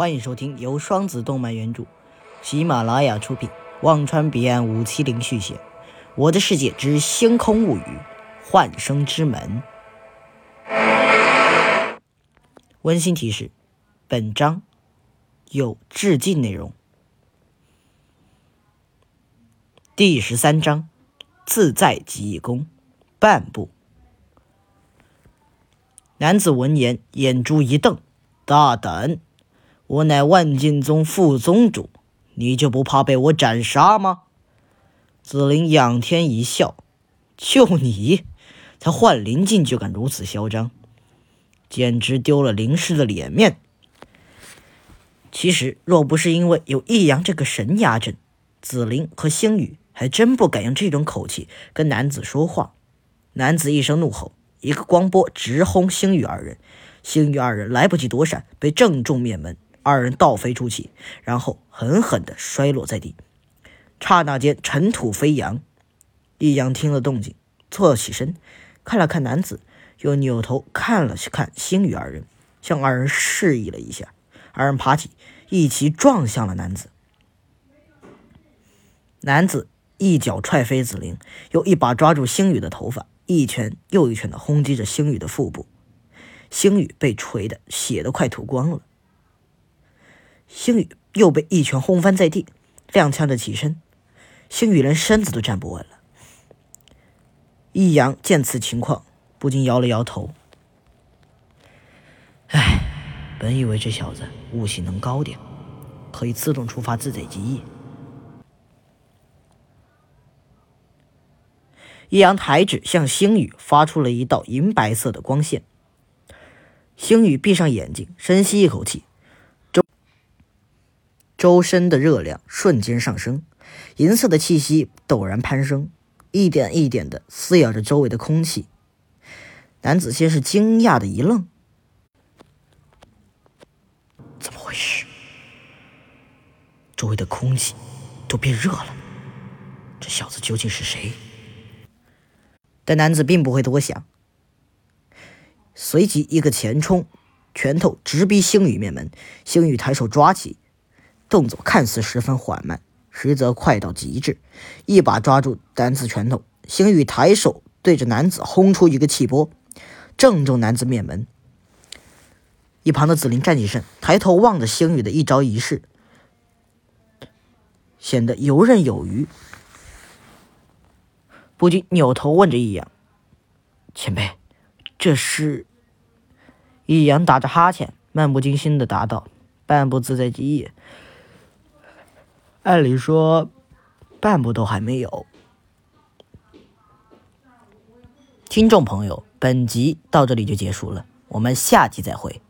欢迎收听由双子动漫原著、喜马拉雅出品、忘川彼岸五七零续写《我的世界之星空物语：幻生之门》。温馨提示：本章有致敬内容。第十三章：自在极意功，半步。男子闻言，眼珠一瞪：“大胆！”我乃万剑宗副宗主，你就不怕被我斩杀吗？紫菱仰天一笑：“就你，才幻灵境就敢如此嚣张，简直丢了灵师的脸面。”其实，若不是因为有易阳这个神压阵，紫菱和星宇还真不敢用这种口气跟男子说话。男子一声怒吼，一个光波直轰星宇二人，星宇二人来不及躲闪，被正中面门。二人倒飞出去，然后狠狠地摔落在地。刹那间，尘土飞扬。易阳听了动静，坐起身，看了看男子，又扭头看了看星宇二人，向二人示意了一下。二人爬起，一起撞向了男子。男子一脚踹飞紫菱，又一把抓住星宇的头发，一拳又一拳地轰击着星宇的腹部。星宇被锤得血都快吐光了。星宇又被一拳轰翻在地，踉跄着起身。星宇连身子都站不稳了。易阳见此情况，不禁摇了摇头：“唉，本以为这小子悟性能高点，可以自动触发自在极意。”易阳抬指向星宇发出了一道银白色的光线。星宇闭上眼睛，深吸一口气。周身的热量瞬间上升，银色的气息陡然攀升，一点一点的撕咬着周围的空气。男子先是惊讶的一愣：“怎么回事？周围的空气都变热了，这小子究竟是谁？”但男子并不会多想，随即一个前冲，拳头直逼星宇面门。星宇抬手抓起。动作看似十分缓慢，实则快到极致。一把抓住男子拳头，星宇抬手对着男子轰出一个气波，正中男子面门。一旁的紫菱站起身，抬头望着星宇的一招一式，显得游刃有余，不禁扭头问着易阳：“前辈，这是？”易阳打着哈欠，漫不经心的答道：“半步自在极意。”按理说，半部都还没有。听众朋友，本集到这里就结束了，我们下集再会。